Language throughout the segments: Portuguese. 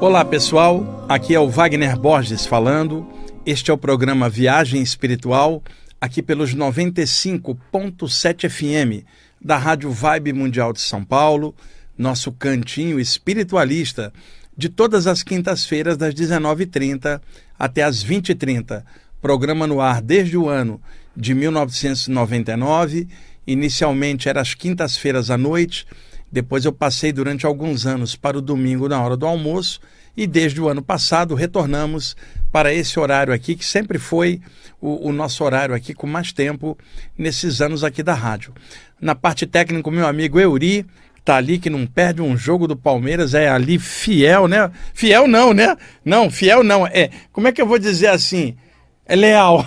Olá pessoal, aqui é o Wagner Borges falando. Este é o programa Viagem Espiritual, aqui pelos 95.7 FM da Rádio Vibe Mundial de São Paulo, nosso cantinho espiritualista de todas as quintas-feiras das 19h30 até as 20h30. Programa no ar desde o ano de 1999. Inicialmente era às quintas-feiras à noite, depois eu passei durante alguns anos para o domingo na hora do almoço e desde o ano passado retornamos para esse horário aqui, que sempre foi o, o nosso horário aqui com mais tempo nesses anos aqui da rádio. Na parte técnica, meu amigo Euri, tá ali que não perde um jogo do Palmeiras, é ali fiel, né? Fiel não, né? Não, fiel não. É, como é que eu vou dizer assim? É leal.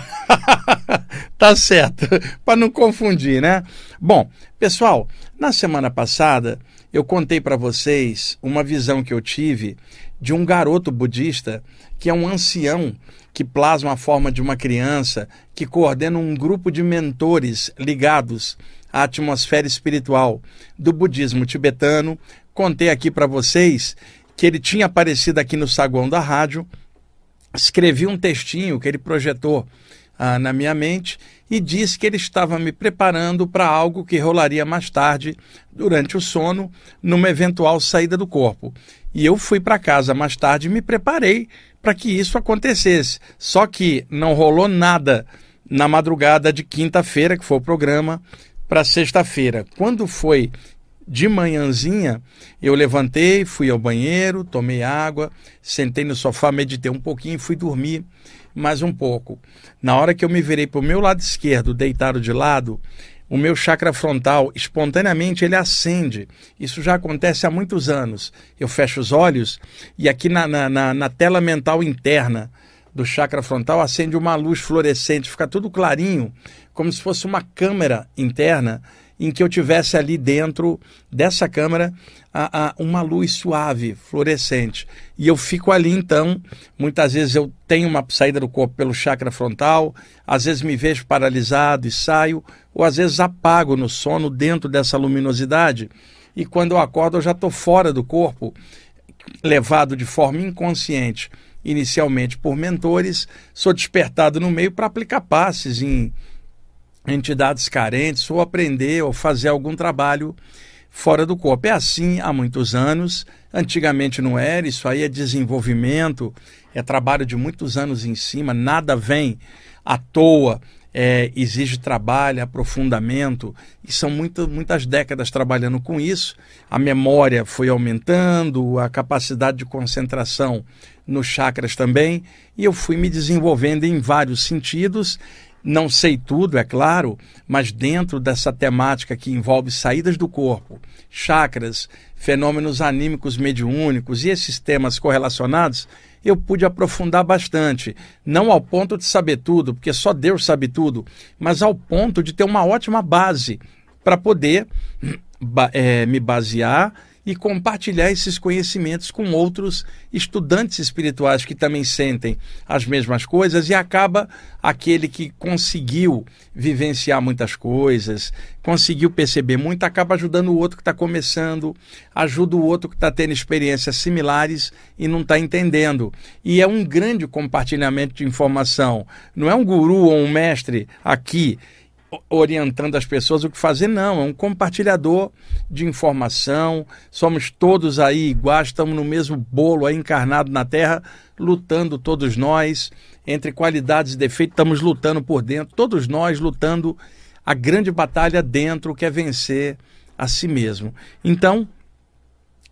tá certo, para não confundir, né? Bom, pessoal, na semana passada eu contei para vocês uma visão que eu tive de um garoto budista que é um ancião que plasma a forma de uma criança, que coordena um grupo de mentores ligados à atmosfera espiritual do budismo tibetano. Contei aqui para vocês que ele tinha aparecido aqui no saguão da rádio, escrevi um textinho que ele projetou ah, na minha mente e disse que ele estava me preparando para algo que rolaria mais tarde, durante o sono, numa eventual saída do corpo. E eu fui para casa mais tarde e me preparei para que isso acontecesse. Só que não rolou nada na madrugada de quinta-feira, que foi o programa, para sexta-feira. Quando foi de manhãzinha, eu levantei, fui ao banheiro, tomei água, sentei no sofá, meditei um pouquinho e fui dormir mais um pouco. Na hora que eu me virei para o meu lado esquerdo, deitado de lado, o meu chakra frontal, espontaneamente, ele acende. Isso já acontece há muitos anos. Eu fecho os olhos e aqui na, na, na tela mental interna do chakra frontal acende uma luz fluorescente, fica tudo clarinho, como se fosse uma câmera interna em que eu tivesse ali dentro dessa câmera a, a, uma luz suave, fluorescente. E eu fico ali então, muitas vezes eu tenho uma saída do corpo pelo chakra frontal, às vezes me vejo paralisado e saio, ou às vezes apago no sono dentro dessa luminosidade. E quando eu acordo, eu já estou fora do corpo, levado de forma inconsciente, inicialmente por mentores, sou despertado no meio para aplicar passes em entidades carentes ou aprender ou fazer algum trabalho fora do corpo. É assim há muitos anos. Antigamente não era, isso aí é desenvolvimento, é trabalho de muitos anos em cima, nada vem à toa. É, exige trabalho, aprofundamento, e são muito, muitas décadas trabalhando com isso. A memória foi aumentando, a capacidade de concentração nos chakras também, e eu fui me desenvolvendo em vários sentidos não sei tudo, é claro, mas dentro dessa temática que envolve saídas do corpo, chakras, fenômenos anímicos mediúnicos e esses temas correlacionados, eu pude aprofundar bastante. Não ao ponto de saber tudo, porque só Deus sabe tudo, mas ao ponto de ter uma ótima base para poder é, me basear e compartilhar esses conhecimentos com outros estudantes espirituais que também sentem as mesmas coisas e acaba aquele que conseguiu vivenciar muitas coisas, conseguiu perceber muito, acaba ajudando o outro que está começando, ajuda o outro que está tendo experiências similares e não está entendendo. E é um grande compartilhamento de informação. Não é um guru ou um mestre aqui orientando as pessoas o que fazer, não. É um compartilhador de informação. Somos todos aí iguais, estamos no mesmo bolo aí encarnado na Terra, lutando todos nós. Entre qualidades e defeitos, estamos lutando por dentro, todos nós lutando a grande batalha dentro, que é vencer a si mesmo. Então,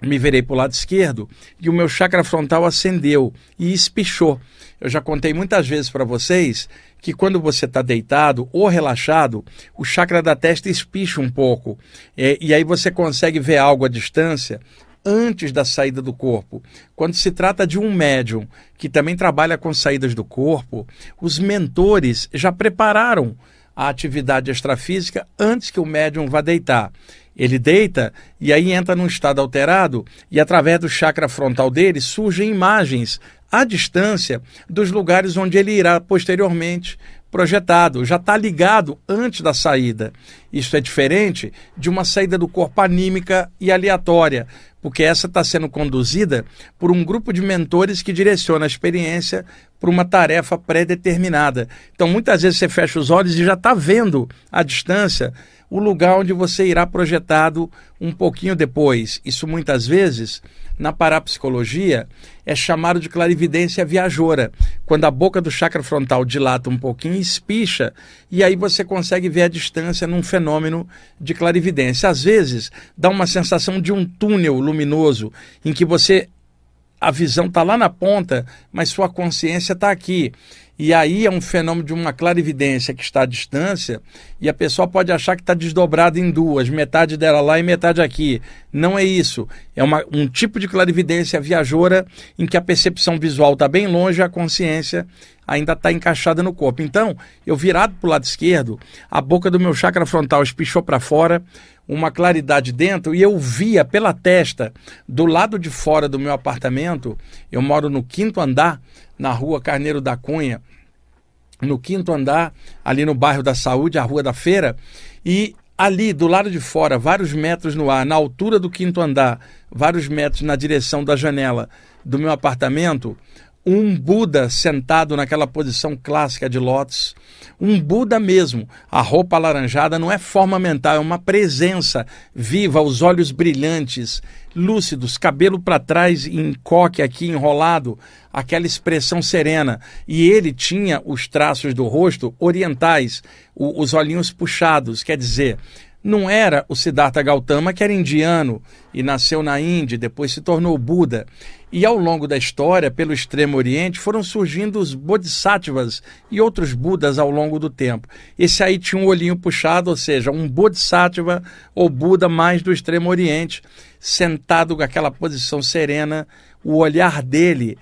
me virei para o lado esquerdo e o meu chakra frontal acendeu e espichou. Eu já contei muitas vezes para vocês que quando você está deitado ou relaxado, o chakra da testa espicha um pouco. É, e aí você consegue ver algo à distância antes da saída do corpo. Quando se trata de um médium que também trabalha com saídas do corpo, os mentores já prepararam a atividade extrafísica antes que o médium vá deitar. Ele deita e aí entra num estado alterado e através do chakra frontal dele surgem imagens à distância dos lugares onde ele irá posteriormente projetado, já está ligado antes da saída. Isso é diferente de uma saída do corpo anímica e aleatória, porque essa está sendo conduzida por um grupo de mentores que direciona a experiência para uma tarefa pré-determinada. Então, muitas vezes você fecha os olhos e já está vendo à distância o lugar onde você irá projetado um pouquinho depois. Isso muitas vezes, na parapsicologia, é chamado de clarividência viajora, quando a boca do chakra frontal dilata um pouquinho espicha, e aí você consegue ver a distância num fenômeno de clarividência. Às vezes, dá uma sensação de um túnel luminoso em que você a visão está lá na ponta, mas sua consciência está aqui. E aí é um fenômeno de uma clarividência que está à distância e a pessoa pode achar que está desdobrada em duas, metade dela lá e metade aqui. Não é isso. É uma, um tipo de clarividência viajora em que a percepção visual está bem longe e a consciência ainda está encaixada no corpo. Então, eu virado para o lado esquerdo, a boca do meu chakra frontal espichou para fora, uma claridade dentro e eu via pela testa, do lado de fora do meu apartamento, eu moro no quinto andar, na rua Carneiro da Cunha, no quinto andar, ali no bairro da Saúde, a Rua da Feira, e ali do lado de fora, vários metros no ar, na altura do quinto andar, vários metros na direção da janela do meu apartamento, um Buda sentado naquela posição clássica de lótus, um Buda mesmo. A roupa alaranjada não é forma mental, é uma presença viva, os olhos brilhantes, lúcidos, cabelo para trás em coque aqui enrolado, aquela expressão serena. E ele tinha os traços do rosto orientais, o, os olhinhos puxados, quer dizer, não era o Siddhartha Gautama, que era indiano e nasceu na Índia, depois se tornou Buda. E ao longo da história, pelo Extremo Oriente, foram surgindo os Bodhisattvas e outros Budas ao longo do tempo. Esse aí tinha um olhinho puxado, ou seja, um Bodhisattva ou Buda mais do Extremo Oriente, sentado com aquela posição serena, o olhar dele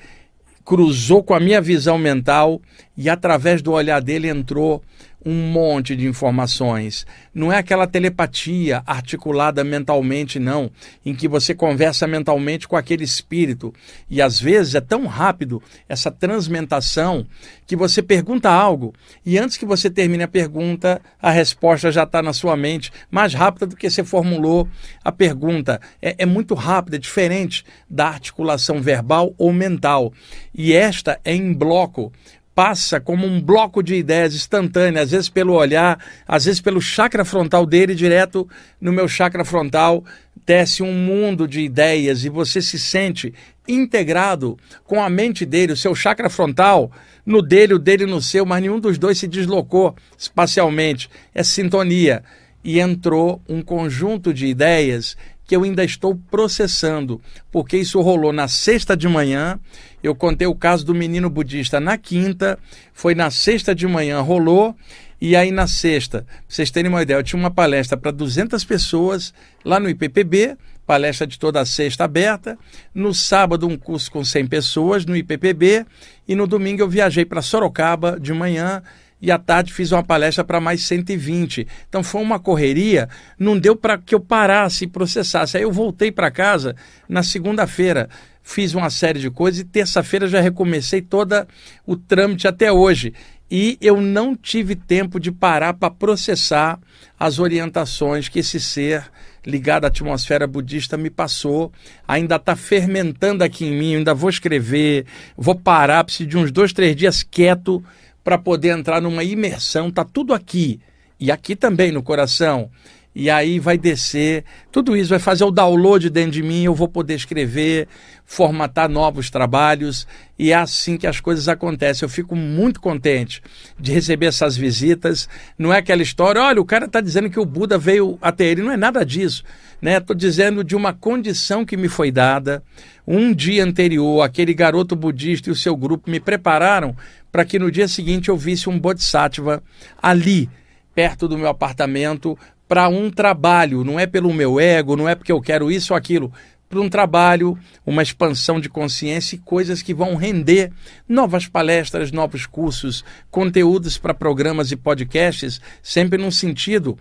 cruzou com a minha visão mental e através do olhar dele entrou um monte de informações. Não é aquela telepatia articulada mentalmente, não, em que você conversa mentalmente com aquele espírito. E às vezes é tão rápido essa transmentação que você pergunta algo e antes que você termine a pergunta, a resposta já está na sua mente, mais rápida do que você formulou a pergunta. É, é muito rápida, é diferente da articulação verbal ou mental. E esta é em bloco passa como um bloco de ideias instantâneo, às vezes pelo olhar, às vezes pelo chakra frontal dele, direto no meu chakra frontal, desce um mundo de ideias e você se sente integrado com a mente dele, o seu chakra frontal no dele, o dele no seu, mas nenhum dos dois se deslocou espacialmente. É sintonia. E entrou um conjunto de ideias que eu ainda estou processando, porque isso rolou na sexta de manhã. Eu contei o caso do menino budista na quinta, foi na sexta de manhã, rolou. E aí na sexta, pra vocês terem uma ideia, eu tinha uma palestra para 200 pessoas lá no IPPB, palestra de toda a sexta aberta. No sábado, um curso com 100 pessoas no IPPB. E no domingo eu viajei para Sorocaba de manhã e à tarde fiz uma palestra para mais 120. Então foi uma correria, não deu para que eu parasse e processasse. Aí eu voltei para casa na segunda-feira, fiz uma série de coisas e terça-feira já recomecei toda o trâmite até hoje. E eu não tive tempo de parar para processar as orientações que esse ser ligado à atmosfera budista me passou. Ainda está fermentando aqui em mim, ainda vou escrever, vou parar, preciso de uns dois, três dias quieto para poder entrar numa imersão, tá tudo aqui e aqui também no coração. E aí vai descer, tudo isso vai fazer o download dentro de mim, eu vou poder escrever, formatar novos trabalhos, e é assim que as coisas acontecem. Eu fico muito contente de receber essas visitas. Não é aquela história, olha, o cara está dizendo que o Buda veio até ele, não é nada disso. Estou né? dizendo de uma condição que me foi dada. Um dia anterior, aquele garoto budista e o seu grupo me prepararam para que no dia seguinte eu visse um Bodhisattva ali, perto do meu apartamento, para um trabalho. Não é pelo meu ego, não é porque eu quero isso ou aquilo. Para um trabalho, uma expansão de consciência e coisas que vão render novas palestras, novos cursos, conteúdos para programas e podcasts, sempre num sentido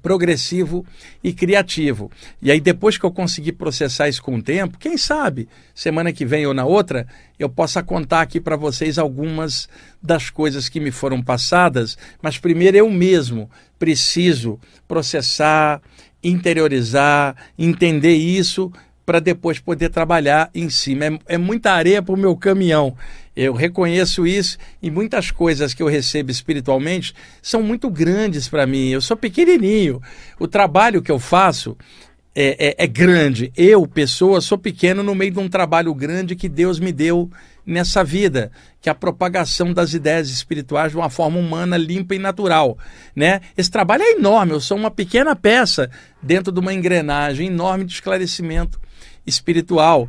progressivo e criativo. E aí, depois que eu conseguir processar isso com o tempo, quem sabe, semana que vem ou na outra, eu possa contar aqui para vocês algumas das coisas que me foram passadas, mas primeiro eu mesmo preciso processar, interiorizar, entender isso para depois poder trabalhar em cima. É, é muita areia para o meu caminhão. Eu reconheço isso e muitas coisas que eu recebo espiritualmente são muito grandes para mim. Eu sou pequenininho. O trabalho que eu faço é, é, é, grande. Eu, pessoa, sou pequeno no meio de um trabalho grande que Deus me deu nessa vida, que é a propagação das ideias espirituais de uma forma humana, limpa e natural. Né? Esse trabalho é enorme. Eu sou uma pequena peça dentro de uma engrenagem enorme de esclarecimento espiritual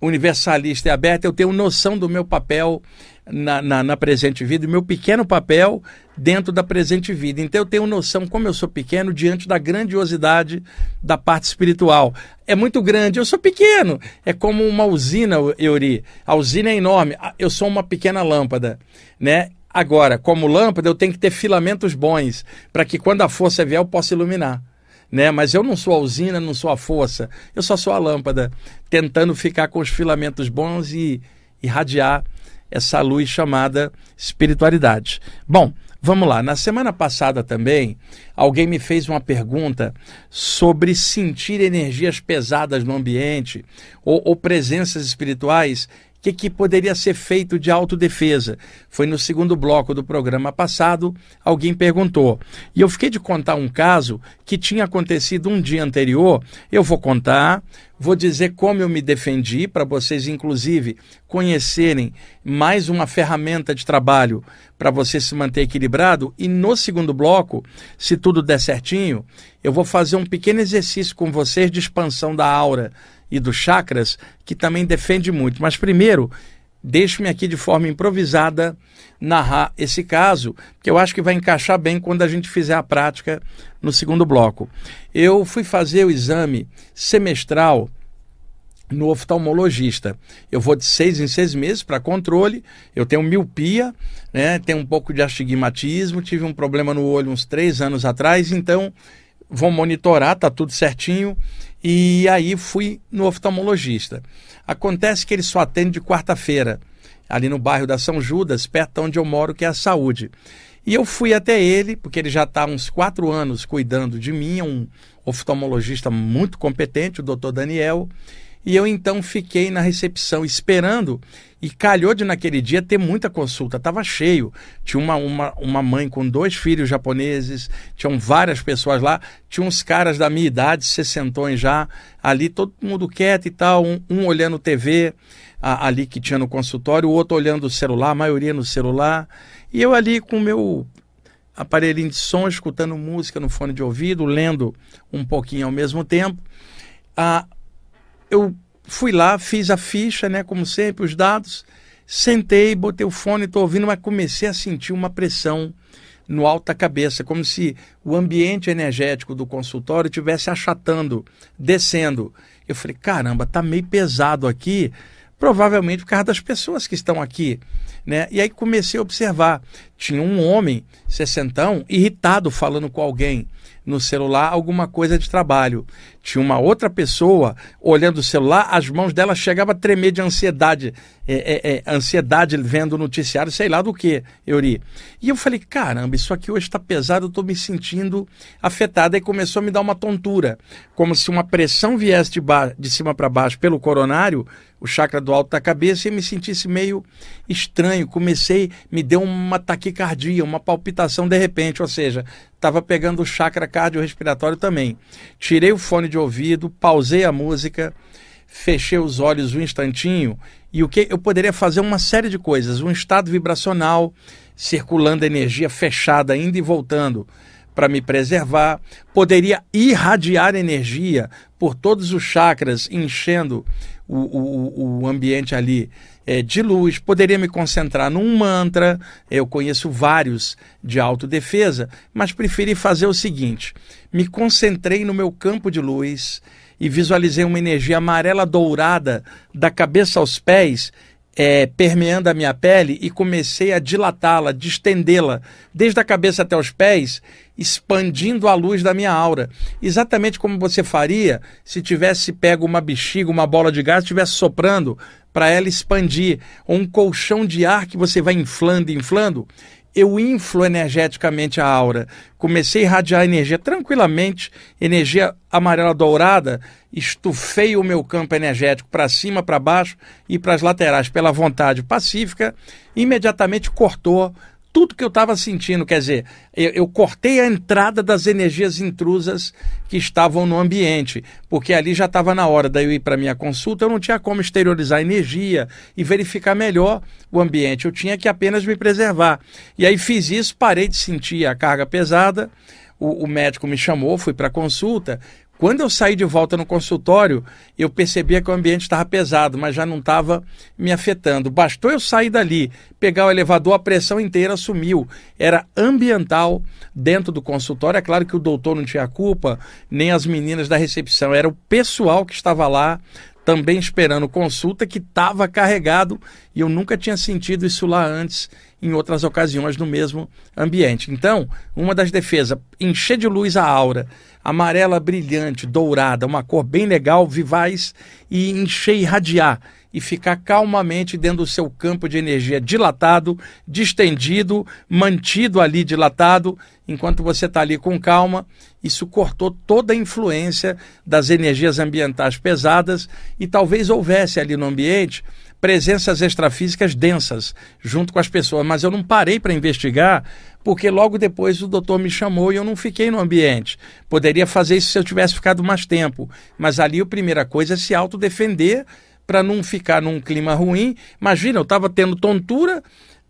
universalista e aberta, eu tenho noção do meu papel na, na, na, presente vida, meu pequeno papel dentro da presente vida. Então eu tenho noção, como eu sou pequeno, diante da grandiosidade da parte espiritual. É muito grande, eu sou pequeno. É como uma usina, Euri. A usina é enorme, eu sou uma pequena lâmpada, né? Agora, como lâmpada, eu tenho que ter filamentos bons para que quando a força vier eu possa iluminar né? Mas eu não sou a usina, não sou a força, eu só sou a lâmpada, tentando ficar com os filamentos bons e irradiar essa luz chamada espiritualidade. Bom, vamos lá. Na semana passada também, alguém me fez uma pergunta sobre sentir energias pesadas no ambiente ou, ou presenças espirituais o que, que, poderia ser feito de autodefesa? Foi no segundo bloco do programa passado, alguém perguntou. E eu fiquei de contar um caso que tinha acontecido um dia anterior. Eu vou contar, vou dizer como eu me defendi, para vocês, inclusive, conhecerem mais uma ferramenta de trabalho para você se manter equilibrado. E no segundo bloco, se tudo der certinho, eu vou fazer um pequeno exercício com vocês de expansão da aura e dos chakras, que também defende muito. Mas primeiro, deixe-me aqui de forma improvisada narrar esse caso, que eu acho que vai encaixar bem quando a gente fizer a prática no segundo bloco. Eu fui fazer o exame semestral no oftalmologista. Eu vou de seis em seis meses para controle. Eu tenho miopia, né? tenho um pouco de astigmatismo, tive um problema no olho uns três anos atrás, então vão monitorar, tá tudo certinho. E aí fui no oftalmologista. Acontece que ele só atende de quarta-feira, ali no bairro da São Judas, perto onde eu moro, que é a saúde. E eu fui até ele, porque ele já está há uns quatro anos cuidando de mim, é um oftalmologista muito competente, o doutor Daniel. E eu então fiquei na recepção esperando. E calhou de naquele dia ter muita consulta, estava cheio. Tinha uma, uma, uma mãe com dois filhos japoneses, tinham várias pessoas lá, tinha uns caras da minha idade, sessentões já, ali todo mundo quieto e tal, um, um olhando TV a, ali que tinha no consultório, o outro olhando o celular, a maioria no celular, e eu ali com o meu aparelhinho de som, escutando música no fone de ouvido, lendo um pouquinho ao mesmo tempo. Ah, eu fui lá, fiz a ficha, né, como sempre, os dados, sentei, botei o fone, estou ouvindo, mas comecei a sentir uma pressão no alto da cabeça, como se o ambiente energético do consultório estivesse achatando, descendo. Eu falei, caramba, tá meio pesado aqui, provavelmente por causa das pessoas que estão aqui. Né? E aí comecei a observar. Tinha um homem, sessentão, irritado, falando com alguém no celular alguma coisa de trabalho. Tinha uma outra pessoa olhando o celular, as mãos dela chegavam a tremer de ansiedade, é, é, é, ansiedade vendo o noticiário, sei lá do que, Euri. E eu falei, caramba, isso aqui hoje está pesado, eu estou me sentindo afetada. E começou a me dar uma tontura, como se uma pressão viesse de, de cima para baixo pelo coronário, o chakra do alto da cabeça, e me sentisse meio estranho. Comecei, me deu uma taquicardia, uma palpitação de repente, ou seja, estava pegando o chakra cardiorrespiratório também. Tirei o fone de ouvido, pausei a música, fechei os olhos um instantinho e o que eu poderia fazer uma série de coisas, um estado vibracional circulando energia fechada indo e voltando para me preservar, poderia irradiar energia por todos os chakras, enchendo o, o, o ambiente ali é, de luz, poderia me concentrar num mantra, eu conheço vários de autodefesa, mas preferi fazer o seguinte: me concentrei no meu campo de luz e visualizei uma energia amarela dourada da cabeça aos pés é, permeando a minha pele e comecei a dilatá-la, distendê-la, desde a cabeça até os pés, expandindo a luz da minha aura. Exatamente como você faria se tivesse pego uma bexiga, uma bola de gás, estivesse soprando para ela expandir, ou um colchão de ar que você vai inflando, inflando eu inflo energeticamente a aura. Comecei a irradiar energia tranquilamente, energia amarela dourada, estufei o meu campo energético para cima, para baixo e para as laterais pela vontade pacífica, imediatamente cortou tudo que eu estava sentindo. Quer dizer, eu, eu, cortei a entrada das energias intrusas que estavam no ambiente, porque ali já estava na hora de eu ir para minha consulta, eu não tinha como exteriorizar energia e verificar melhor o ambiente, eu tinha que apenas me preservar. E aí fiz isso, parei de sentir a carga pesada. O, o médico me chamou, fui para consulta, quando eu saí de volta no consultório, eu percebia que o ambiente estava pesado, mas já não estava me afetando. Bastou eu sair dali, pegar o elevador, a pressão inteira sumiu. Era ambiental dentro do consultório. É claro que o doutor não tinha culpa, nem as meninas da recepção. Era o pessoal que estava lá também esperando consulta que estava carregado e eu nunca tinha sentido isso lá antes em outras ocasiões no mesmo ambiente. Então, uma das defesas, encher de luz a aura, amarela brilhante, dourada, uma cor bem legal, vivaz e encher e irradiar e ficar calmamente dentro do seu campo de energia dilatado, distendido, mantido ali dilatado, enquanto você está ali com calma. Isso cortou toda a influência das energias ambientais pesadas e talvez houvesse ali no ambiente presenças extrafísicas densas junto com as pessoas, mas eu não parei para investigar porque logo depois o doutor me chamou e eu não fiquei no ambiente. Poderia fazer isso se eu tivesse ficado mais tempo, mas ali a primeira coisa é se autodefender para não ficar num clima ruim. Imagina, eu estava tendo tontura,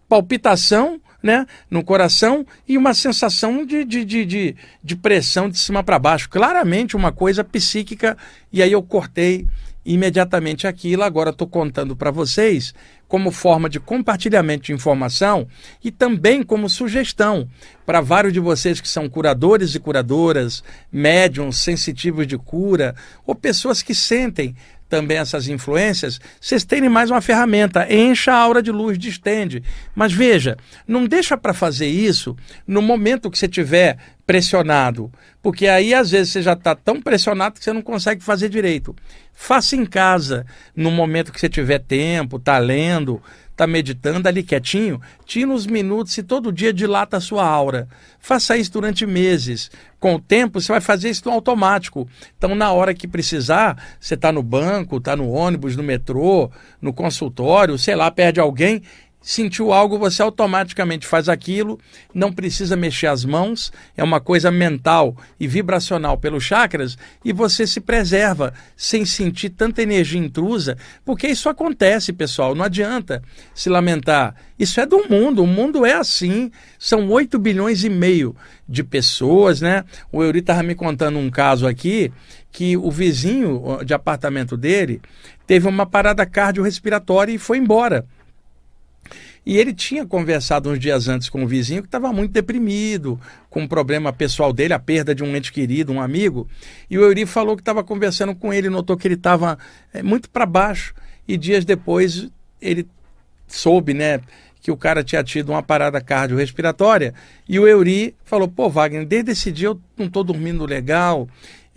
palpitação, né, no coração e uma sensação de, de, de, de, de pressão de cima para baixo. Claramente uma coisa psíquica. E aí eu cortei imediatamente aquilo. Agora estou contando para vocês como forma de compartilhamento de informação e também como sugestão para vários de vocês que são curadores e curadoras, médiums sensitivos de cura ou pessoas que sentem também essas influências, vocês terem mais uma ferramenta, encha a aura de luz, distende. Mas veja, não deixa para fazer isso no momento que você tiver pressionado, porque aí às vezes você já está tão pressionado que você não consegue fazer direito. Faça em casa, no momento que você tiver tempo, está lendo, está meditando ali quietinho, tira uns minutos e todo dia dilata a sua aura. Faça isso durante meses. Com o tempo, você vai fazer isso no automático. Então, na hora que precisar, você está no banco, está no ônibus, no metrô, no consultório, sei lá, perde alguém, sentiu algo, você automaticamente faz aquilo, não precisa mexer as mãos, é uma coisa mental e vibracional pelos chakras e você se preserva sem sentir tanta energia intrusa, porque isso acontece, pessoal, não adianta se lamentar. Isso é do mundo, o mundo é assim. São 8 bilhões e meio de pessoas, né? O Euri estava me contando um caso aqui que o vizinho de apartamento dele teve uma parada cardiorrespiratória e foi embora. E ele tinha conversado uns dias antes com o vizinho que estava muito deprimido, com um problema pessoal dele, a perda de um ente querido, um amigo. E o Euri falou que estava conversando com ele, notou que ele estava é, muito para baixo. E dias depois ele soube, né? que o cara tinha tido uma parada cardiorrespiratória. E o Euri falou: pô, Wagner, desde esse dia eu não estou dormindo legal,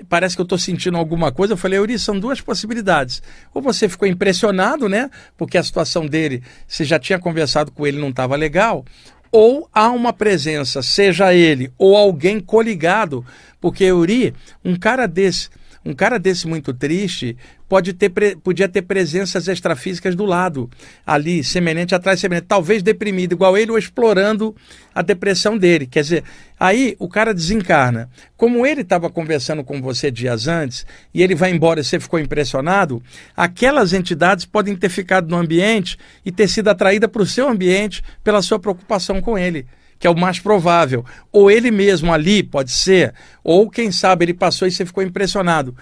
parece que eu estou sentindo alguma coisa. Eu falei, Euri, são duas possibilidades. Ou você ficou impressionado, né? Porque a situação dele, você já tinha conversado com ele, não estava legal. Ou há uma presença, seja ele ou alguém coligado. Porque Euri, um cara desse, um cara desse muito triste, pode ter, podia ter presenças extrafísicas do lado, ali, semelhante atrás, semelhante, talvez deprimido, igual ele, ou explorando a depressão dele. Quer dizer, aí o cara desencarna. Como ele estava conversando com você dias antes, e ele vai embora e você ficou impressionado, aquelas entidades podem ter ficado no ambiente e ter sido atraída para o seu ambiente pela sua preocupação com ele que é o mais provável. Ou ele mesmo ali, pode ser, ou quem sabe ele passou e você ficou impressionado.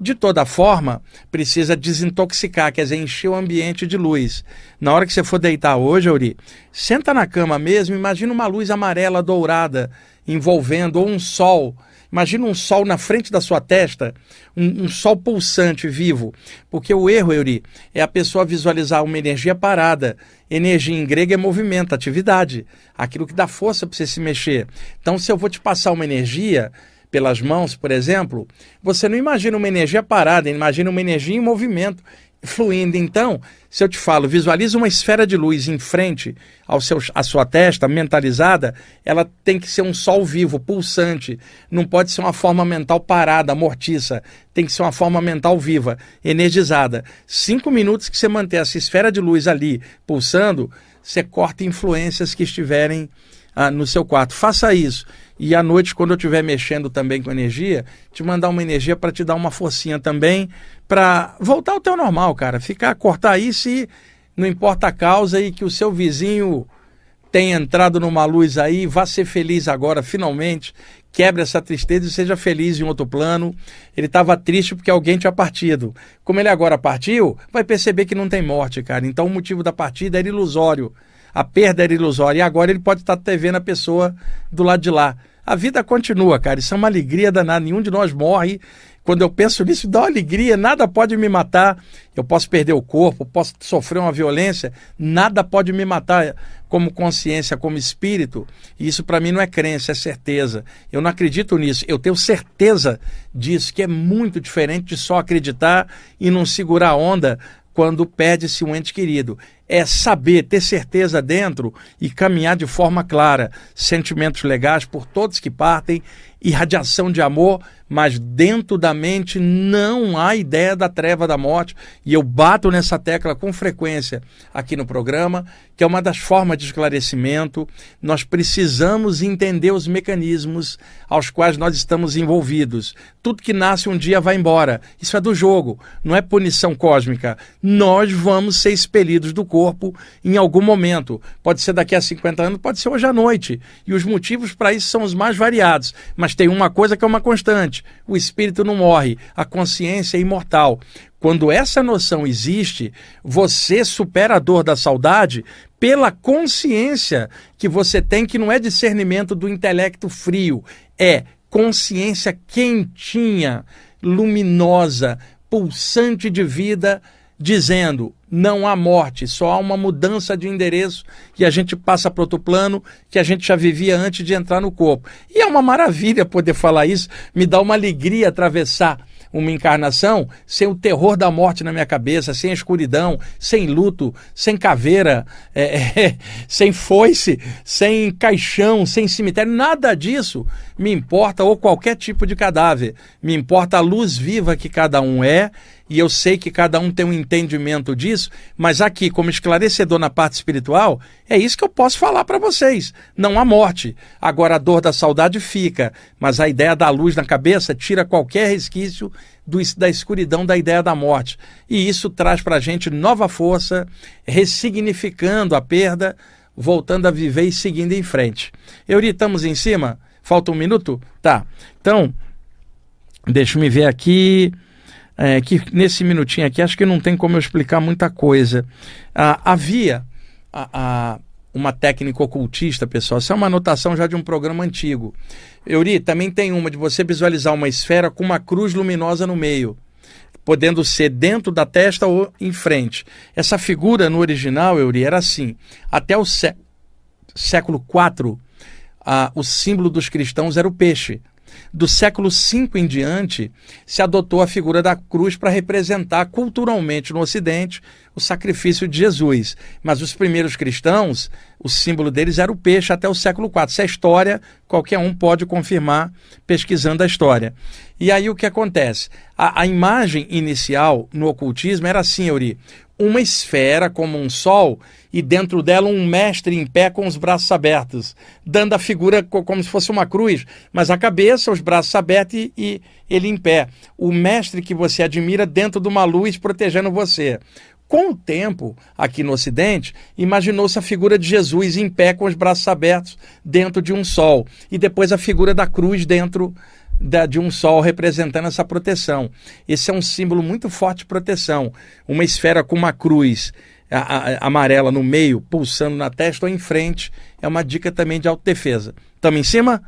De toda forma, precisa desintoxicar, quer dizer, encher o ambiente de luz. Na hora que você for deitar hoje, Auri, senta na cama mesmo, imagina uma luz amarela dourada envolvendo, ou um sol Imagina um sol na frente da sua testa, um, um, sol pulsante, vivo. Porque o erro, Euri, é a pessoa visualizar uma energia parada. Energia em grego é movimento, atividade. Aquilo que dá força para você se mexer. Então, se eu vou te passar uma energia pelas mãos, por exemplo, você não imagina uma energia parada, imagina uma energia em movimento fluindo. Então, se eu te falo, visualiza uma esfera de luz em frente ao seu, à sua testa, mentalizada, ela tem que ser um sol vivo, pulsante. Não pode ser uma forma mental parada, mortiça. Tem que ser uma forma mental viva, energizada. Cinco minutos que você manter essa esfera de luz ali pulsando, você corta influências que estiverem ah, no seu quarto. Faça isso. E à noite, quando eu estiver mexendo também com energia, te mandar uma energia para te dar uma forcinha também, para voltar ao teu normal, cara. Ficar, cortar isso e não importa a causa e que o seu vizinho tenha entrado numa luz aí, vá ser feliz agora, finalmente. Quebre essa tristeza e seja feliz em outro plano. Ele estava triste porque alguém tinha partido. Como ele agora partiu, vai perceber que não tem morte, cara. Então o motivo da partida era ilusório a perda era ilusória. E agora ele pode estar vendo a pessoa do lado de lá. A vida continua, cara. Isso é uma alegria danada. Nenhum de nós morre. Quando eu penso nisso, dá uma alegria. Nada pode me matar. Eu posso perder o corpo, posso sofrer uma violência. Nada pode me matar como consciência, como espírito. E isso para mim não é crença, é certeza. Eu não acredito nisso. Eu tenho certeza disso, que é muito diferente de só acreditar e não segurar a onda quando perde-se um ente querido. É saber, ter certeza dentro e caminhar de forma clara. Sentimentos legais por todos que partem, irradiação de amor, mas dentro da mente não há ideia da treva da morte. E eu bato nessa tecla com frequência aqui no programa, que é uma das formas de esclarecimento. Nós precisamos entender os mecanismos aos quais nós estamos envolvidos. Tudo que nasce um dia vai embora. Isso é do jogo, não é punição cósmica. Nós vamos ser expelidos do corpo em algum momento. Pode ser daqui a 50 anos, pode ser hoje à noite. E os motivos para isso são os mais variados. Mas tem uma coisa que é uma constante: o espírito não morre, a consciência é imortal. Quando essa noção existe, você supera a dor da saudade pela consciência que você tem, que não é discernimento do intelecto frio, é consciência quentinha, luminosa, pulsante de vida, dizendo: não há morte, só há uma mudança de endereço e a gente passa para outro plano que a gente já vivia antes de entrar no corpo. E é uma maravilha poder falar isso, me dá uma alegria atravessar uma encarnação sem o terror da morte na minha cabeça, sem a escuridão, sem luto, sem caveira, é, é, sem foice, sem caixão, sem cemitério, nada disso me importa ou qualquer tipo de cadáver. Me importa a luz viva que cada um é e eu sei que cada um tem um entendimento disso, mas aqui, como esclarecedor na parte espiritual, é isso que eu posso falar para vocês. Não há morte. Agora a dor da saudade fica, mas a ideia da luz na cabeça tira qualquer resquício do, da escuridão da ideia da morte. E isso traz para a gente nova força, ressignificando a perda, voltando a viver e seguindo em frente. Euri, estamos em cima? Falta um minuto? Tá. Então, deixa me ver aqui é, que nesse minutinho aqui acho que não tem como eu explicar muita coisa. Ah, havia a, a, uma técnica ocultista, pessoal. Isso é uma anotação já de um programa antigo. Euri, também tem uma de você visualizar uma esfera com uma cruz luminosa no meio, podendo ser dentro da testa ou em frente. Essa figura no original, Euri, era assim. Até o sé século IV, ah, o símbolo dos cristãos era o peixe do século V em diante, se adotou a figura da cruz para representar culturalmente no Ocidente o sacrifício de Jesus. Mas os primeiros cristãos, o símbolo deles era o peixe até o século IV. Essa é história, qualquer um pode confirmar pesquisando a história. E aí o que acontece? A, a imagem inicial no ocultismo era assim, Euri uma esfera como um sol e dentro dela um mestre em pé com os braços abertos, dando a figura como se fosse uma cruz, mas a cabeça, os braços abertos e, e ele em pé. O mestre que você admira dentro de uma luz protegendo você. Com o tempo, aqui no Ocidente, imaginou-se a figura de Jesus em pé com os braços abertos dentro de um sol, e depois a figura da cruz dentro da, de um sol representando essa proteção. Esse é um símbolo muito forte de proteção. Uma esfera com uma cruz a, a, amarela no meio, pulsando na testa ou em frente, é uma dica também de autodefesa. Estamos em cima?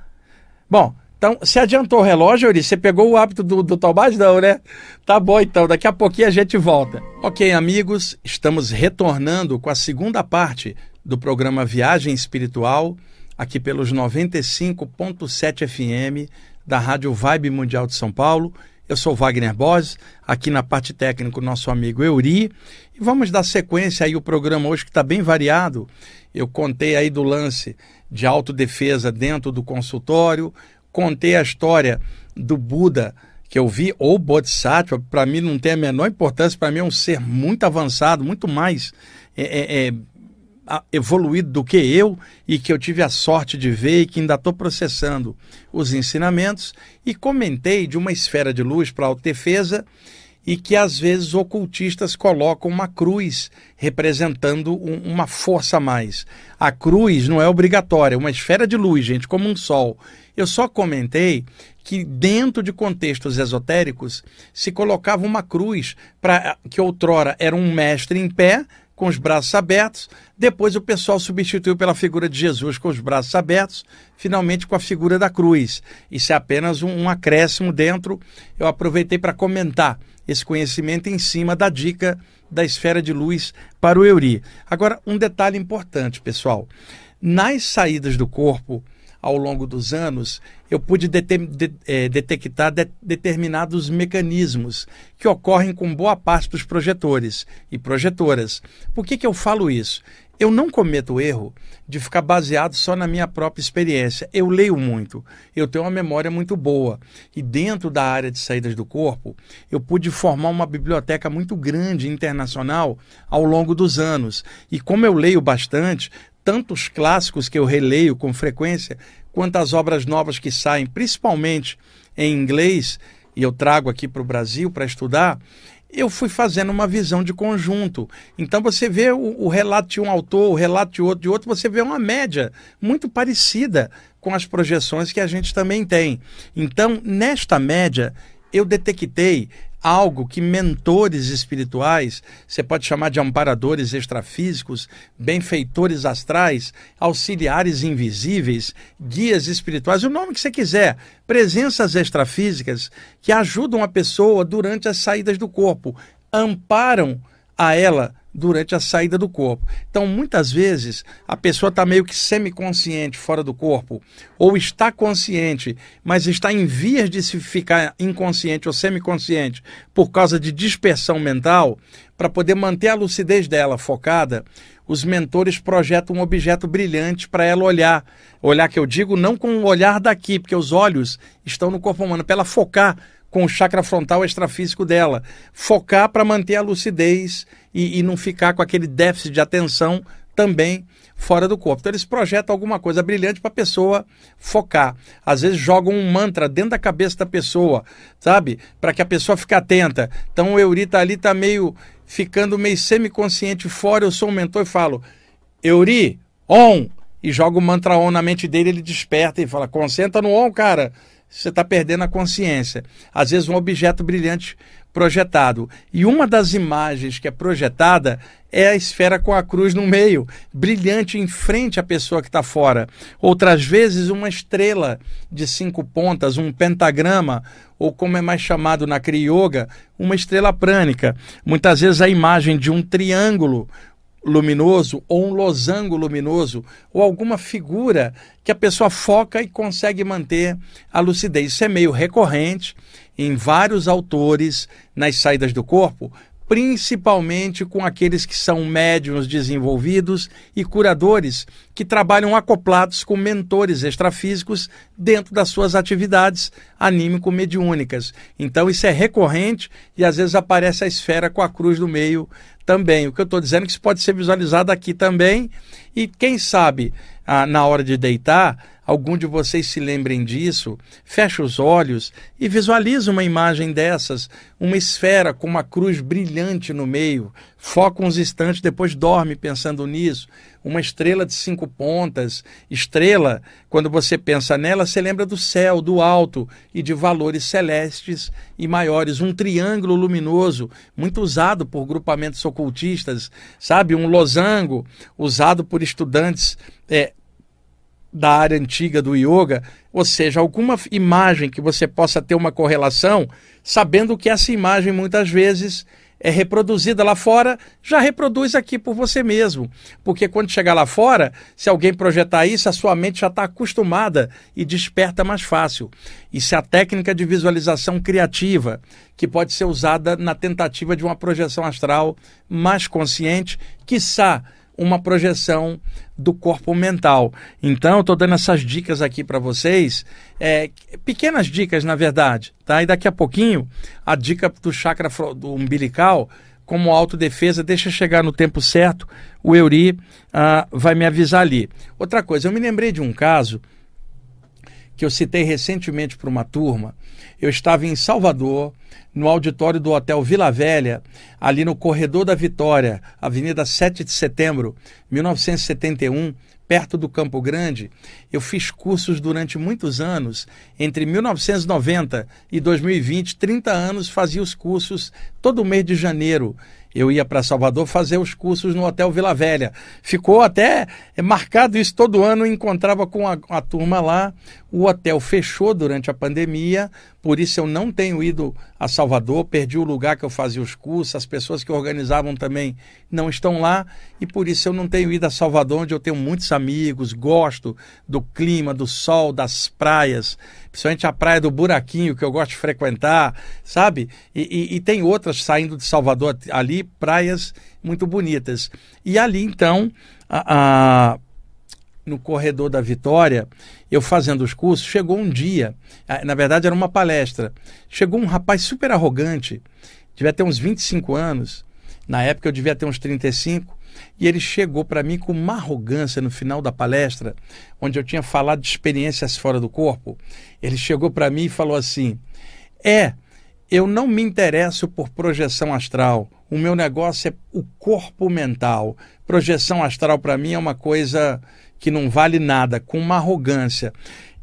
Bom, Então, se adiantou o relógio, Euri? Você pegou o hábito do, do Talbás? Não, né? Tá bom, então. Daqui a pouquinho a gente volta. Ok, amigos, estamos retornando com a segunda parte do programa Viagem Espiritual, aqui pelos 95.7 FM da Rádio Vibe Mundial de São Paulo. Eu sou Wagner Borges, aqui na parte técnica, nosso amigo Euri. E vamos dar sequência aí o programa hoje que está bem variado. Eu contei aí do lance de autodefesa dentro do consultório, contei a história do Buda que eu vi, ou Bodhisattva, para mim não tem a menor importância, para mim é um ser muito avançado, muito mais é, é, é, evoluído do que eu e que eu tive a sorte de ver e que ainda estou processando os ensinamentos. E comentei de uma esfera de luz para autodefesa e que às vezes ocultistas colocam uma cruz representando um, uma força a mais. A cruz não é obrigatória, é uma esfera de luz, gente, como um sol. Eu só comentei que dentro de contextos esotéricos se colocava uma cruz para que outrora era um mestre em pé com os braços abertos, depois o pessoal substituiu pela figura de Jesus com os braços abertos, finalmente com a figura da cruz. Isso é apenas um, um acréscimo dentro. Eu aproveitei para comentar esse conhecimento em cima da dica da esfera de luz para o Euri. Agora, um detalhe importante, pessoal. Nas saídas do corpo, ao longo dos anos, eu pude de, é, detectar de, determinados mecanismos que ocorrem com boa parte dos projetores e projetoras. Por que, que eu falo isso? Eu não cometo o erro de ficar baseado só na minha própria experiência. Eu leio muito, eu tenho uma memória muito boa. E dentro da área de saídas do corpo, eu pude formar uma biblioteca muito grande internacional ao longo dos anos. E como eu leio bastante, tanto os clássicos que eu releio com frequência, quanto as obras novas que saem, principalmente em inglês, e eu trago aqui para o Brasil para estudar, eu fui fazendo uma visão de conjunto. Então você vê o, o, relato de um autor, o relato de outro, de outro, você vê uma média muito parecida com as projeções que a gente também tem. Então, nesta média, eu detectei algo que mentores espirituais, você pode chamar de amparadores extrafísicos, benfeitores astrais, auxiliares invisíveis, guias espirituais, o nome que você quiser, presenças extrafísicas que ajudam a pessoa durante as saídas do corpo, amparam a ela durante a saída do corpo. Então, muitas vezes, a pessoa está meio que semiconsciente fora do corpo, ou está consciente, mas está em vias de se ficar inconsciente ou semiconsciente por causa de dispersão mental, para poder manter a lucidez dela focada, os mentores projetam um objeto brilhante para ela olhar. Olhar que eu digo não com o olhar daqui, porque os olhos estão no corpo humano, para ela focar com o chakra frontal extrafísico dela. Focar para manter a lucidez e, e não ficar com aquele déficit de atenção também fora do corpo. Então eles projetam alguma coisa brilhante para a pessoa focar. Às vezes jogam um mantra dentro da cabeça da pessoa, sabe? Para que a pessoa fique atenta. Então o Euri ali, tá meio ficando meio semiconsciente fora. Eu sou um mentor e falo: Euri, on! E joga o mantra on na mente dele, ele desperta e fala: concentra no on, cara você está perdendo a consciência. Às vezes, um objeto brilhante projetado. E uma das imagens que é projetada é a esfera com a cruz no meio, brilhante em frente à pessoa que está fora. Outras vezes, uma estrela de cinco pontas, um pentagrama, ou como é mais chamado na Kriya Yoga, uma estrela prânica. Muitas vezes, a imagem de um triângulo luminoso ou um losango luminoso ou alguma figura que a pessoa foca e consegue manter a lucidez. Isso é meio recorrente em vários autores nas saídas do corpo, principalmente com aqueles que são médiums desenvolvidos e curadores que trabalham acoplados com mentores extrafísicos dentro das suas atividades anímico-mediúnicas. Então isso é recorrente e às vezes aparece a esfera com a cruz no meio também. O que eu estou dizendo é que isso pode ser visualizado aqui também. E quem sabe, ah, na hora de deitar, algum de vocês se lembrem disso, fecha os olhos e visualiza uma imagem dessas, uma esfera com uma cruz brilhante no meio, foca uns instantes, depois dorme pensando nisso uma estrela de cinco pontas. Estrela, quando você pensa nela, você lembra do céu, do alto e de valores celestes e maiores. Um triângulo luminoso, muito usado por grupamentos ocultistas, sabe? Um losango, usado por estudantes é, da área antiga do yoga, ou seja, alguma imagem que você possa ter uma correlação, sabendo que essa imagem muitas vezes é reproduzida lá fora, já reproduz aqui por você mesmo. Porque quando chegar lá fora, se alguém projetar isso, a sua mente já está acostumada e desperta mais fácil. Isso é a técnica de visualização criativa, que pode ser usada na tentativa de uma projeção astral mais consciente, quiçá uma projeção do corpo mental. Então, estou dando essas dicas aqui para vocês, é, pequenas dicas, na verdade, tá? E daqui a pouquinho, a dica do chakra do umbilical, como autodefesa, deixa chegar no tempo certo, o Euri uh, vai me avisar ali. Outra coisa, eu me lembrei de um caso que eu citei recentemente para uma turma. Eu estava em Salvador, no auditório do Hotel Vila Velha, ali no Corredor da Vitória, Avenida 7 de Setembro, 1971, perto do Campo Grande. Eu fiz cursos durante muitos anos, entre 1990 e 2020, 30 anos fazia os cursos todo mês de janeiro eu ia para Salvador fazer os cursos no Hotel Vila Velha. Ficou até marcado isso todo ano, encontrava com a, a turma lá. O hotel fechou durante a pandemia, por isso eu não tenho ido a Salvador, perdi o lugar que eu fazia os cursos, as pessoas que organizavam também não estão lá, e por isso eu não tenho ido a Salvador, onde eu tenho muitos amigos, gosto do clima, do sol, das praias principalmente a Praia do Buraquinho, que eu gosto de frequentar, sabe? E, e, e tem outras saindo de Salvador ali, praias muito bonitas. E ali, então, a, a no corredor da Vitória, eu fazendo os cursos, chegou um dia, na verdade era uma palestra, chegou um rapaz super arrogante, devia ter uns 25 anos, na época eu devia ter uns 35, e ele chegou para mim com uma arrogância no final da palestra, onde eu tinha falado de experiências fora do corpo. Ele chegou para mim e falou assim: É, eu não me interesso por projeção astral. O meu negócio é o corpo mental. Projeção astral para mim é uma coisa que não vale nada, com uma arrogância.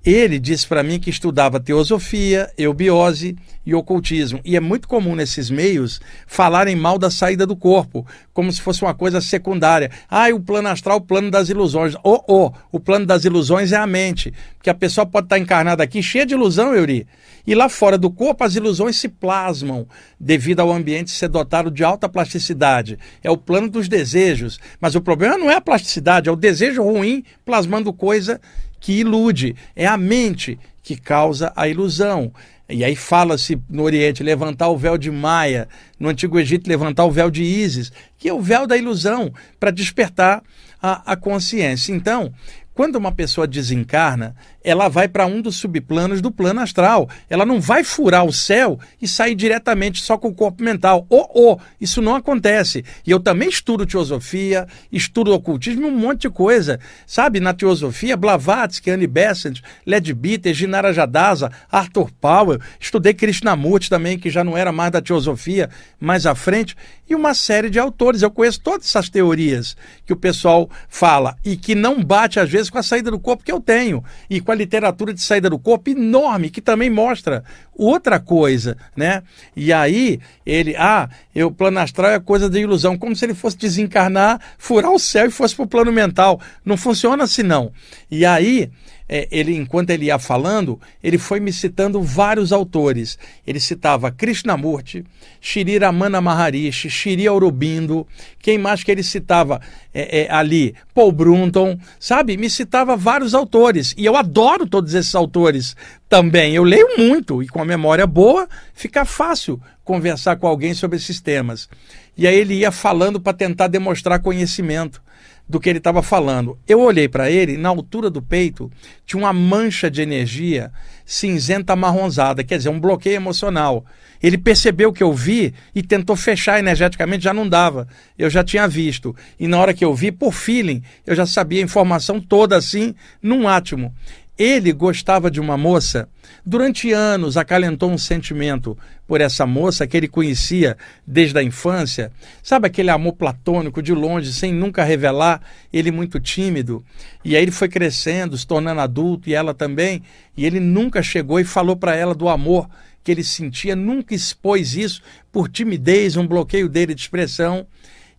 Ele disse para mim que estudava teosofia, eubiose e ocultismo. E é muito comum nesses meios falarem mal da saída do corpo, como se fosse uma coisa secundária. Ah, o plano astral, o plano das ilusões. Oh, oh, o plano das ilusões é a mente. Porque a pessoa pode estar encarnada aqui cheia de ilusão, Euri. E lá fora do corpo as ilusões se plasmam devido ao ambiente ser dotado de alta plasticidade. É o plano dos desejos. Mas o problema não é a plasticidade, é o desejo ruim plasmando coisa que ilude, é a mente que causa a ilusão. E aí fala-se no Oriente levantar o véu de Maia, no Antigo Egito levantar o véu de Ísis, que é o véu da ilusão, para despertar a, a consciência. Então, quando uma pessoa desencarna, ela vai para um dos subplanos do plano astral. Ela não vai furar o céu e sair diretamente só com o corpo mental. Oh, oh, isso não acontece. E eu também estudo teosofia, estudo ocultismo, um monte de coisa. Sabe, na teosofia, Blavatsky, Annie Besant, Led Bitter, Ginara Jadasa, Arthur Powell. Estudei Krishnamurti também, que já não era mais da teosofia, mais à frente. E uma série de autores. Eu conheço todas essas teorias que o pessoal fala e que não bate, às vezes, vezes com a saída do corpo que eu tenho e com a literatura de saída do corpo enorme que também mostra outra coisa, né? E aí ele, ah, o plano astral é coisa de ilusão, como se ele fosse desencarnar, furar o céu e fosse para o plano mental. Não funciona assim não. E aí é, ele, enquanto ele ia falando, ele foi me citando vários autores. Ele citava Krishnamurti, Shri Ramana Maharishi, Shri Aurobindo, quem mais que ele citava é, é, ali? Paul Brunton, sabe? Me citava vários autores. E eu adoro todos esses autores também. Eu leio muito e com a memória boa fica fácil conversar com alguém sobre esses temas. E aí ele ia falando para tentar demonstrar conhecimento do que ele estava falando. Eu olhei para ele, na altura do peito, tinha uma mancha de energia cinzenta amarronzada, quer dizer, um bloqueio emocional. Ele percebeu que eu vi e tentou fechar energeticamente, já não dava. Eu já tinha visto. E na hora que eu vi, por feeling, eu já sabia a informação toda assim, num átimo. Ele gostava de uma moça, durante anos acalentou um sentimento por essa moça que ele conhecia desde a infância. Sabe aquele amor platônico de longe, sem nunca revelar, ele muito tímido. E aí ele foi crescendo, se tornando adulto e ela também, e ele nunca chegou e falou para ela do amor que ele sentia, nunca expôs isso por timidez, um bloqueio dele de expressão.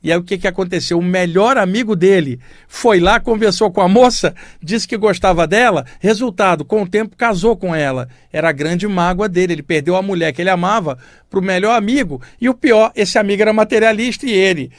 E aí o que, que aconteceu? O melhor amigo dele foi lá, conversou com a moça, disse que gostava dela. Resultado, com o tempo casou com ela. Era a grande mágoa dele. Ele perdeu a mulher que ele amava para o melhor amigo. E o pior, esse amigo era materialista e ele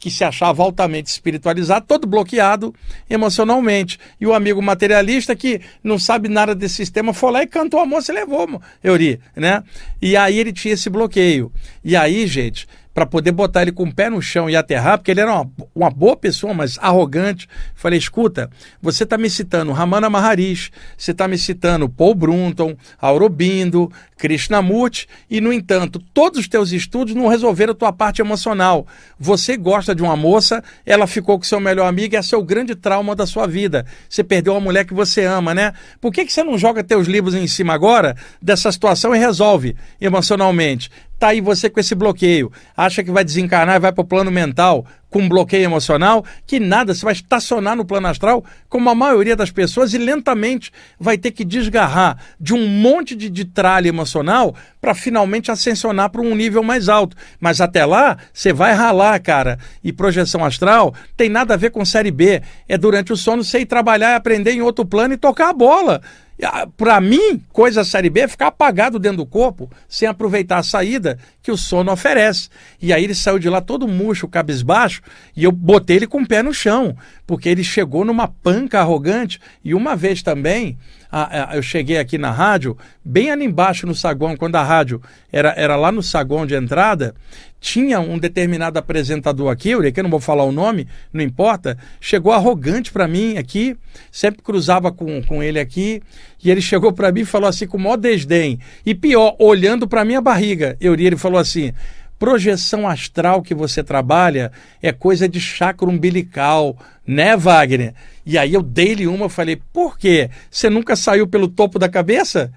que se achava altamente espiritualizado, todo bloqueado emocionalmente. E o amigo materialista que não sabe nada desse sistema foi lá e cantou a moça e levou, Euri, né? E aí ele tinha esse bloqueio. E aí, gente, para poder botar ele com o pé no chão e aterrar, porque ele era uma, uma boa pessoa, mas arrogante. Falei: escuta, você está me citando Ramana Maharishi, você está me citando Paul Brunton, Aurobindo, Krishnamurti, e, no entanto, todos os teus estudos não resolveram a tua parte emocional. Você gosta de uma moça, ela ficou com seu melhor amigo, e é seu grande trauma da sua vida. Você perdeu a mulher que você ama, né? Por que, que você não joga teus livros em cima agora dessa situação e resolve emocionalmente? Tá aí você com esse bloqueio. Acha que vai desencarnar e vai para o plano mental com bloqueio emocional? Que nada, você vai estacionar no plano astral, como a maioria das pessoas, e lentamente vai ter que desgarrar de um monte de, de tralha emocional para finalmente ascensionar para um nível mais alto. Mas até lá, você vai ralar, cara. E projeção astral tem nada a ver com série B. É durante o sono você ir trabalhar, aprender em outro plano e tocar a bola. Ah, Para mim, coisa série B é ficar apagado dentro do corpo, sem aproveitar a saída que o sono oferece. E aí ele saiu de lá todo murcho, cabisbaixo, e eu botei ele com o pé no chão, porque ele chegou numa panca arrogante. E uma vez também, a, a, eu cheguei aqui na rádio, bem ali embaixo no saguão, quando a rádio era, era lá no saguão de entrada, tinha um determinado apresentador aqui, eu não vou falar o nome, não importa, chegou arrogante para mim aqui, sempre cruzava com, com ele aqui, e ele chegou para mim e falou assim com o maior desdém, e pior, olhando para minha barriga, eu ele falou assim, projeção astral que você trabalha é coisa de chakra umbilical, né, Wagner? E aí eu dei-lhe uma, falei, por quê? Você nunca saiu pelo topo da cabeça?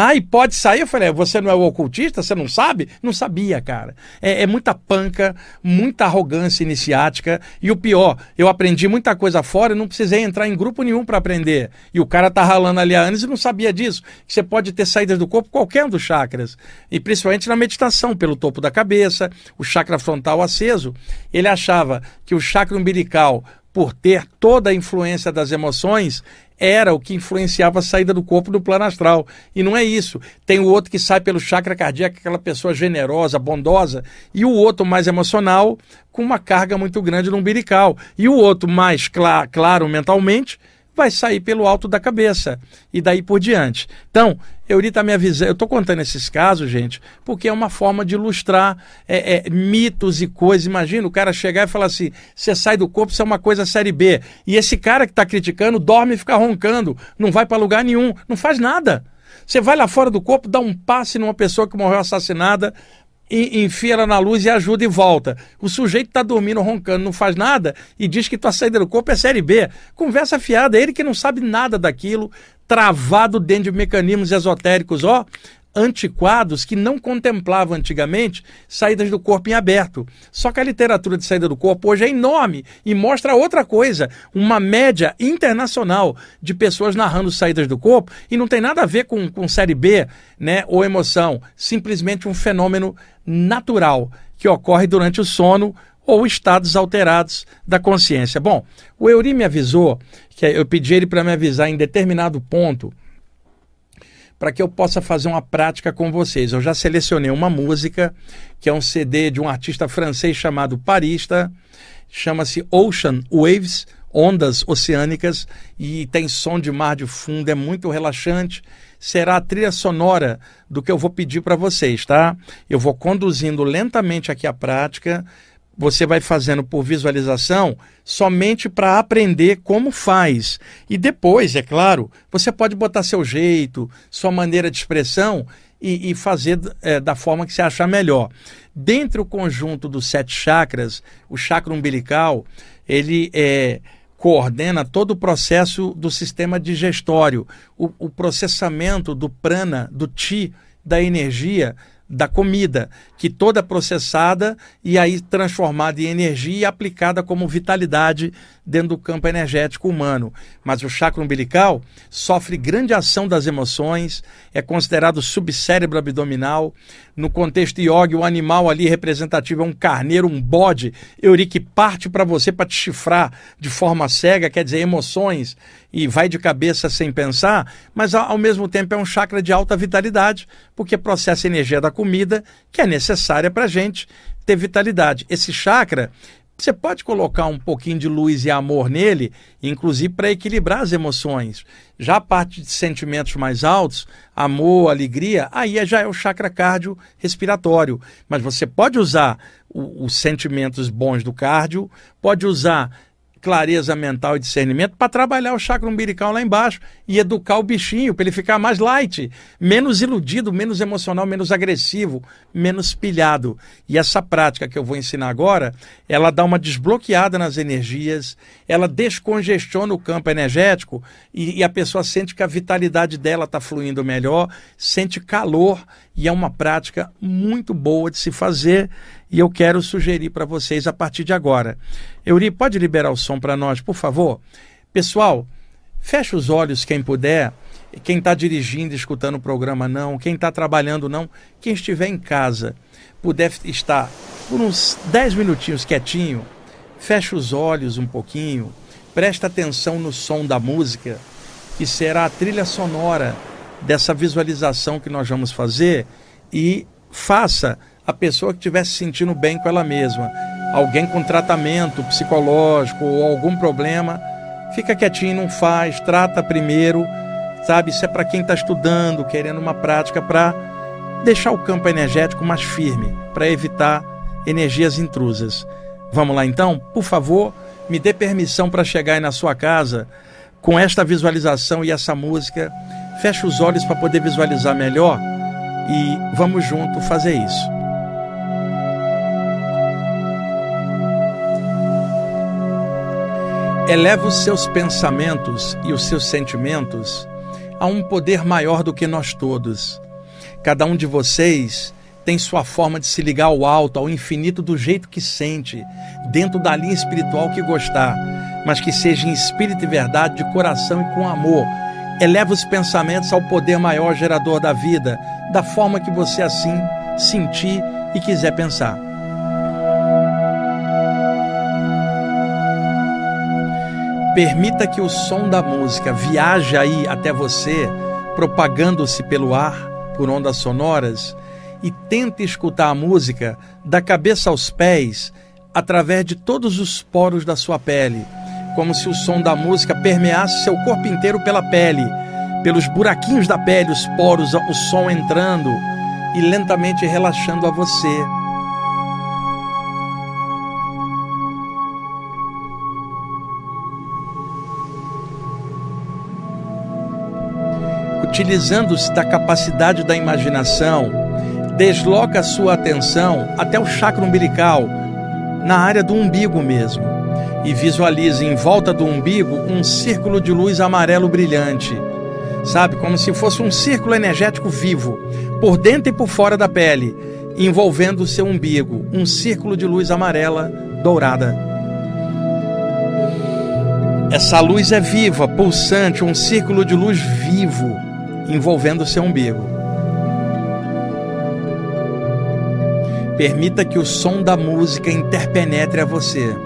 Ah, e pode sair? Eu falei, é, você não é o ocultista? Você não sabe? Não sabia, cara. É, é, muita panca, muita arrogância iniciática. E o pior, eu aprendi muita coisa fora e não precisei entrar em grupo nenhum para aprender. E o cara tá ralando ali há anos e não sabia disso. Que você pode ter saídas do corpo qualquer um dos chakras. E principalmente na meditação, pelo topo da cabeça, o chakra frontal aceso. Ele achava que o chakra umbilical por ter toda a influência das emoções, era o que influenciava a saída do corpo do plano astral. E não é isso. Tem o outro que sai pelo chakra cardíaco, aquela pessoa generosa, bondosa, e o outro mais emocional, com uma carga muito grande no umbilical. E o outro mais cl claro mentalmente, vai sair pelo alto da cabeça e daí por diante. Então, Euri me avisando, eu estou contando esses casos, gente, porque é uma forma de ilustrar é, é, mitos e coisas. Imagina o cara chegar e falar assim: você sai do corpo, isso é uma coisa série B. E esse cara que está criticando dorme e fica roncando, não vai para lugar nenhum, não faz nada. Você vai lá fora do corpo, dá um passe numa pessoa que morreu assassinada, e, enfia ela na luz e ajuda e volta. O sujeito está dormindo, roncando, não faz nada e diz que tua saída do corpo é série B. Conversa fiada, ele que não sabe nada daquilo, travado dentro de mecanismos esotéricos, ó, antiquados que não contemplavam antigamente saídas do corpo em aberto. Só que a literatura de saída do corpo hoje é enorme e mostra outra coisa, uma média internacional de pessoas narrando saídas do corpo e não tem nada a ver com, com série B né, ou emoção, simplesmente um fenômeno natural que ocorre durante o sono ou estados alterados da consciência. Bom, o Euri me avisou que eu pedi ele para me avisar em determinado ponto para que eu possa fazer uma prática com vocês. Eu já selecionei uma música, que é um CD de um artista francês chamado Parista, chama-se Ocean Waves, ondas oceânicas, e tem som de mar de fundo, é muito relaxante. Será a trilha sonora do que eu vou pedir para vocês, tá? Eu vou conduzindo lentamente aqui a prática, você vai fazendo por visualização somente para aprender como faz. E depois, é claro, você pode botar seu jeito, sua maneira de expressão e, e fazer é, da forma que você achar melhor. Dentro do conjunto dos sete chakras, o chakra umbilical, ele é, coordena todo o processo do sistema digestório, o, o processamento do prana, do ti, da energia da comida, que toda processada e aí transformada em energia e aplicada como vitalidade dentro do campo energético humano. Mas o chakra umbilical sofre grande ação das emoções, é considerado subcérebro abdominal. No contexto yoga, o animal ali representativo é um carneiro, um bode, Eurique, parte para você para te chifrar de forma cega, quer dizer, emoções, e vai de cabeça sem pensar, mas ao mesmo tempo é um chakra de alta vitalidade, porque processa energia da comida que é necessária para a gente ter vitalidade. Esse chakra você pode colocar um pouquinho de luz e amor nele, inclusive para equilibrar as emoções. Já a parte de sentimentos mais altos, amor, alegria, aí já é o chakra cardio respiratório. Mas você pode usar os sentimentos bons do cardio, pode usar clareza mental e discernimento para trabalhar o chakra umbilical lá embaixo e educar o bichinho para ele ficar mais light, menos iludido, menos emocional, menos agressivo, menos pilhado. E essa prática que eu vou ensinar agora, ela dá uma desbloqueada nas energias, ela descongestiona o campo energético e, e a pessoa sente que a vitalidade dela está fluindo melhor, sente calor e é uma prática muito boa de se fazer e eu quero sugerir para vocês a partir de agora. Euri, pode liberar o para nós, por favor? Pessoal, feche os olhos quem puder. Quem está dirigindo, escutando o programa, não. Quem está trabalhando, não. Quem estiver em casa, puder estar por uns 10 minutinhos quietinho, feche os olhos um pouquinho, presta atenção no som da música, que será a trilha sonora dessa visualização que nós vamos fazer e faça a pessoa que estiver se sentindo bem com ela mesma. Alguém com tratamento psicológico ou algum problema, fica quietinho, não faz, trata primeiro, sabe? Isso é para quem está estudando, querendo uma prática para deixar o campo energético mais firme, para evitar energias intrusas. Vamos lá então? Por favor, me dê permissão para chegar aí na sua casa com esta visualização e essa música. Feche os olhos para poder visualizar melhor e vamos junto fazer isso. Eleva os seus pensamentos e os seus sentimentos a um poder maior do que nós todos. Cada um de vocês tem sua forma de se ligar ao alto, ao infinito do jeito que sente, dentro da linha espiritual que gostar, mas que seja em espírito e verdade, de coração e com amor. Eleva os pensamentos ao poder maior gerador da vida, da forma que você assim sentir e quiser pensar. Permita que o som da música viaje aí até você, propagando-se pelo ar, por ondas sonoras, e tente escutar a música da cabeça aos pés, através de todos os poros da sua pele, como se o som da música permeasse seu corpo inteiro pela pele, pelos buraquinhos da pele, os poros, o som entrando e lentamente relaxando a você utilizando-se da capacidade da imaginação, desloca sua atenção até o chakra umbilical, na área do umbigo mesmo, e visualize em volta do umbigo um círculo de luz amarelo brilhante. Sabe, como se fosse um círculo energético vivo, por dentro e por fora da pele, envolvendo o seu umbigo, um círculo de luz amarela dourada. Essa luz é viva, pulsante, um círculo de luz vivo envolvendo seu umbigo. Permita que o som da música interpenetre a você.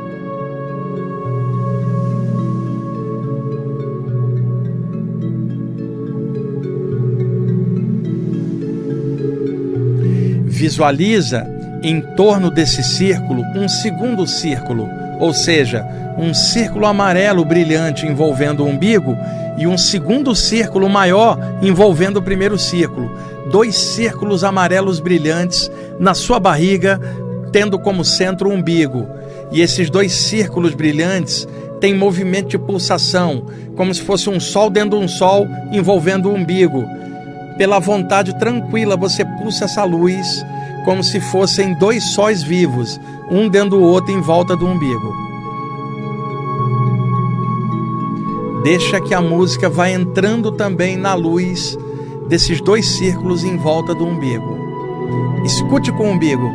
Visualiza em torno desse círculo um segundo círculo, ou seja, um círculo amarelo brilhante envolvendo o umbigo e um segundo círculo maior envolvendo o primeiro círculo. Dois círculos amarelos brilhantes na sua barriga, tendo como centro o umbigo. E esses dois círculos brilhantes têm movimento de pulsação, como se fosse um sol dentro de um sol envolvendo o umbigo. Pela vontade tranquila, você pulsa essa luz como se fossem dois sóis vivos, um dentro do outro em volta do umbigo. Deixa que a música vá entrando também na luz desses dois círculos em volta do umbigo. Escute com o umbigo.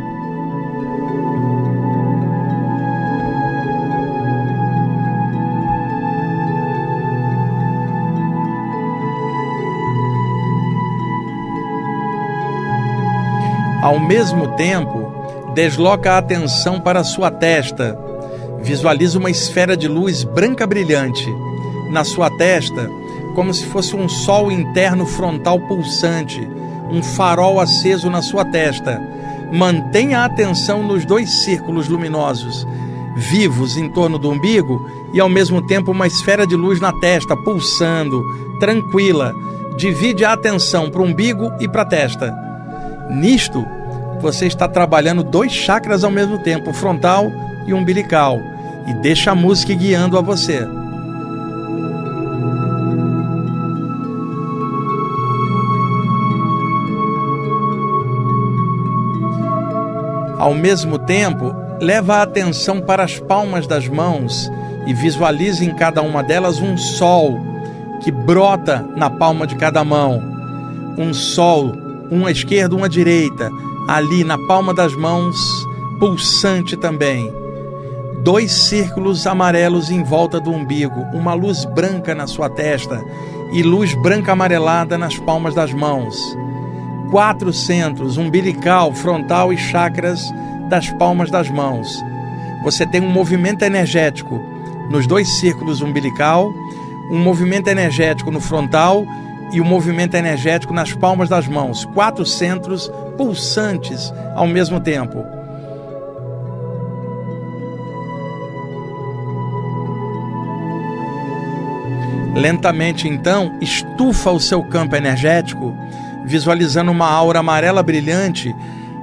Ao mesmo tempo, desloca a atenção para sua testa. Visualiza uma esfera de luz branca brilhante. Na sua testa, como se fosse um sol interno frontal pulsante, um farol aceso na sua testa. Mantenha a atenção nos dois círculos luminosos, vivos em torno do umbigo e ao mesmo tempo uma esfera de luz na testa, pulsando, tranquila. Divide a atenção para o umbigo e para a testa. Nisto, você está trabalhando dois chakras ao mesmo tempo, frontal e umbilical, e deixa a música guiando a você. Ao mesmo tempo, leva a atenção para as palmas das mãos e visualize em cada uma delas um sol que brota na palma de cada mão. Um sol, uma esquerda, uma direita, ali na palma das mãos, pulsante também. Dois círculos amarelos em volta do umbigo, uma luz branca na sua testa e luz branca amarelada nas palmas das mãos quatro centros, umbilical, frontal e chakras das palmas das mãos. Você tem um movimento energético nos dois círculos umbilical, um movimento energético no frontal e um movimento energético nas palmas das mãos. Quatro centros pulsantes ao mesmo tempo. Lentamente, então, estufa o seu campo energético visualizando uma aura amarela brilhante,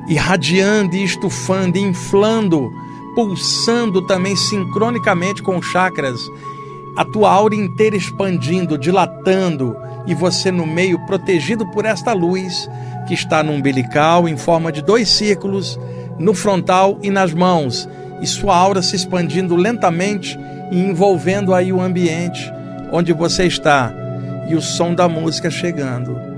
irradiando e estufando, inflando, pulsando também sincronicamente com os chakras, a tua aura inteira expandindo, dilatando, e você no meio protegido por esta luz que está no umbilical em forma de dois círculos, no frontal e nas mãos, e sua aura se expandindo lentamente e envolvendo aí o ambiente onde você está, e o som da música chegando.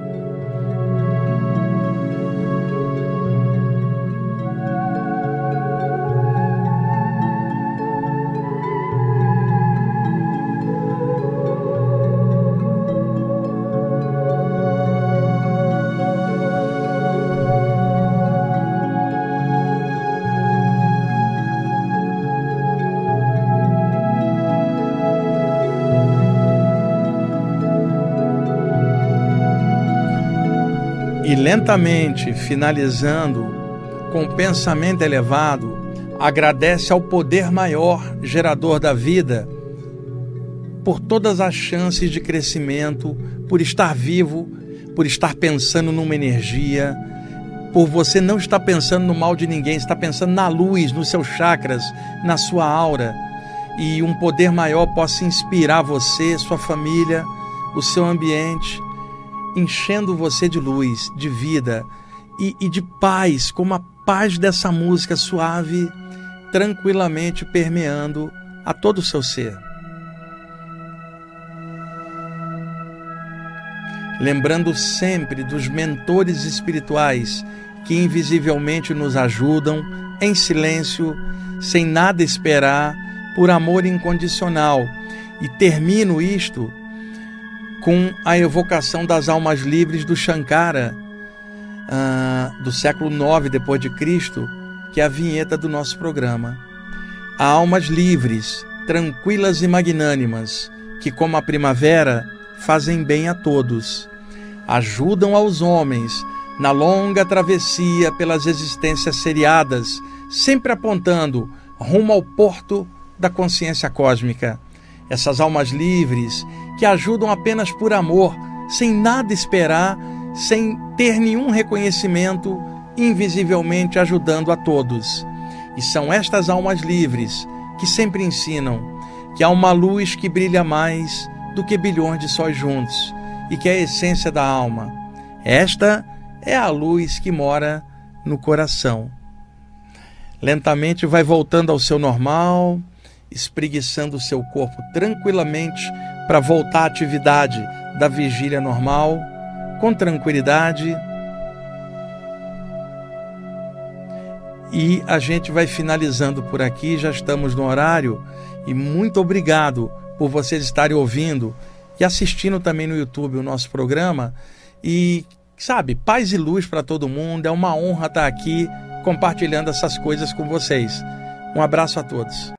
Lentamente, finalizando com pensamento elevado, agradece ao poder maior, gerador da vida, por todas as chances de crescimento, por estar vivo, por estar pensando numa energia, por você não estar pensando no mal de ninguém, está pensando na luz, nos seus chakras, na sua aura, e um poder maior possa inspirar você, sua família, o seu ambiente enchendo você de luz, de vida e, e de paz, como a paz dessa música suave, tranquilamente permeando a todo o seu ser. Lembrando sempre dos mentores espirituais que invisivelmente nos ajudam em silêncio, sem nada esperar, por amor incondicional. E termino isto com a evocação das almas livres do Shankara, uh, do século IX depois de Cristo, que é a vinheta do nosso programa. Há almas livres, tranquilas e magnânimas, que, como a primavera, fazem bem a todos, ajudam aos homens na longa travessia pelas existências seriadas, sempre apontando rumo ao porto da consciência cósmica. Essas almas livres que ajudam apenas por amor, sem nada esperar, sem ter nenhum reconhecimento, invisivelmente ajudando a todos. E são estas almas livres que sempre ensinam que há uma luz que brilha mais do que bilhões de sóis juntos e que é a essência da alma. Esta é a luz que mora no coração. Lentamente vai voltando ao seu normal, espreguiçando o seu corpo tranquilamente para voltar à atividade da vigília normal, com tranquilidade. E a gente vai finalizando por aqui, já estamos no horário. E muito obrigado por vocês estarem ouvindo e assistindo também no YouTube o nosso programa. E sabe, paz e luz para todo mundo. É uma honra estar aqui compartilhando essas coisas com vocês. Um abraço a todos.